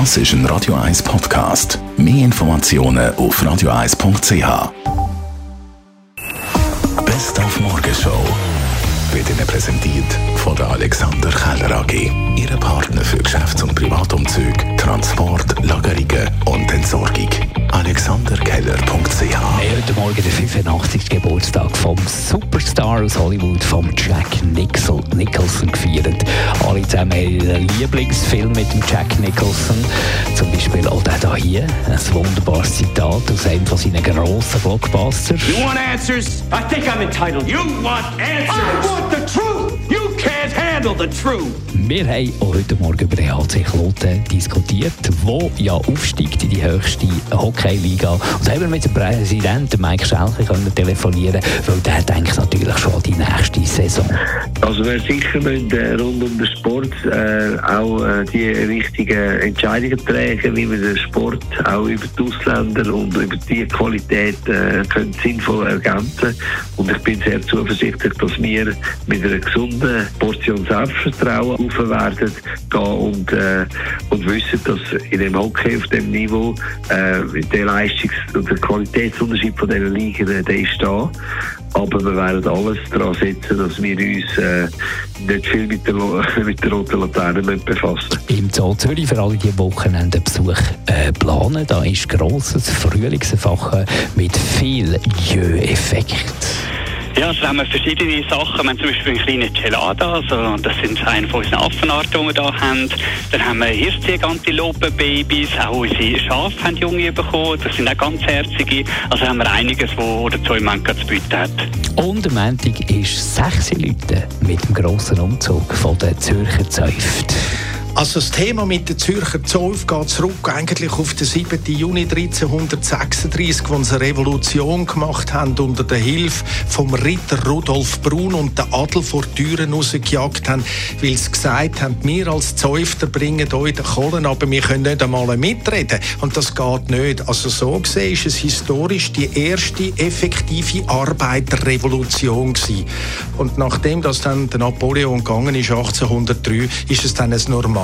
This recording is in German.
Das ist ein Radio 1 Podcast. Mehr Informationen auf radio1.ch. Best auf Morgenshow wird Ihnen präsentiert von der Alexander Keller AG. Ihre Partner für Geschäfts- und Privatumzug, Transport, Lagerungen und Entsorgung. AlexanderKeller.ch heute Morgen der 85. Geburtstag vom Superstar aus Hollywood, vom Jack Nicholson, Nicholson gefeiert. Alle zusammen ihren Lieblingsfilm mit dem Jack Nicholson. Zum Beispiel auch der hier, ein wunderbares Zitat aus einem von seinen grossen Blockbusters. You want answers? I think I'm entitled. You want answers? I want the truth. You can't handle the truth. Wir haben heute Morgen über den HC Kloten diskutiert, wo ja aufsteigt in die höchste Hockey-Liga. Und haben wir mit dem Präsidenten Mike Schelke können telefonieren weil der denkt natürlich schon die nächste Saison. Also wir sicher müssen, äh, rund um den Sport äh, auch äh, die richtigen Entscheidungen tragen, wie wir den Sport auch über die Ausländer und über die Qualität äh, können sinnvoll ergänzen Und ich bin sehr zuversichtlich, dass wir mit einer gesunden Portion Selbstvertrauen auf werden und, äh, und wissen, dass in dem Hockey auf dem Niveau äh, der Leistungs- und der Qualitätsunterschied von dieser Liga, der ist da. Aber wir werden alles daran setzen, dass wir uns äh, nicht viel mit der, mit der roten Laterne befassen Im Zoo Zürich für alle die Wochenendenbesuch äh, planen, da ist grosses Frühlingserwachen mit viel Jö-Effekt. Ja, also haben wir verschiedene Sachen. Wir haben zum Beispiel einen kleinen Gelada, also das sind eine von unseren Affenarten, die wir hier haben. Dann haben wir Hirschziegantilopen-Babys, auch unsere Schafe haben Junge bekommen, das sind auch ganz herzige. Also haben wir einiges, der Zoo im Moment zu bieten hat. Und am Montag ist sechs Leute mit dem grossen Umzug von der Zürcher Zäuft. Also das Thema mit der Zürcher Zollf geht zurück eigentlich auf den 7. Juni 1336, wo sie eine Revolution gemacht haben unter der Hilfe vom Ritter Rudolf Brun und den Adel vor Türen rausgejagt haben, weil sie gesagt haben, wir als Zäufter bringen euch den Kohlen, aber wir können nicht einmal mitreden. Und das geht nicht. Also so gesehen ist es historisch die erste effektive Arbeiterrevolution gewesen. Und nachdem das dann der Napoleon gegangen ist, 1803, ist es dann ein normales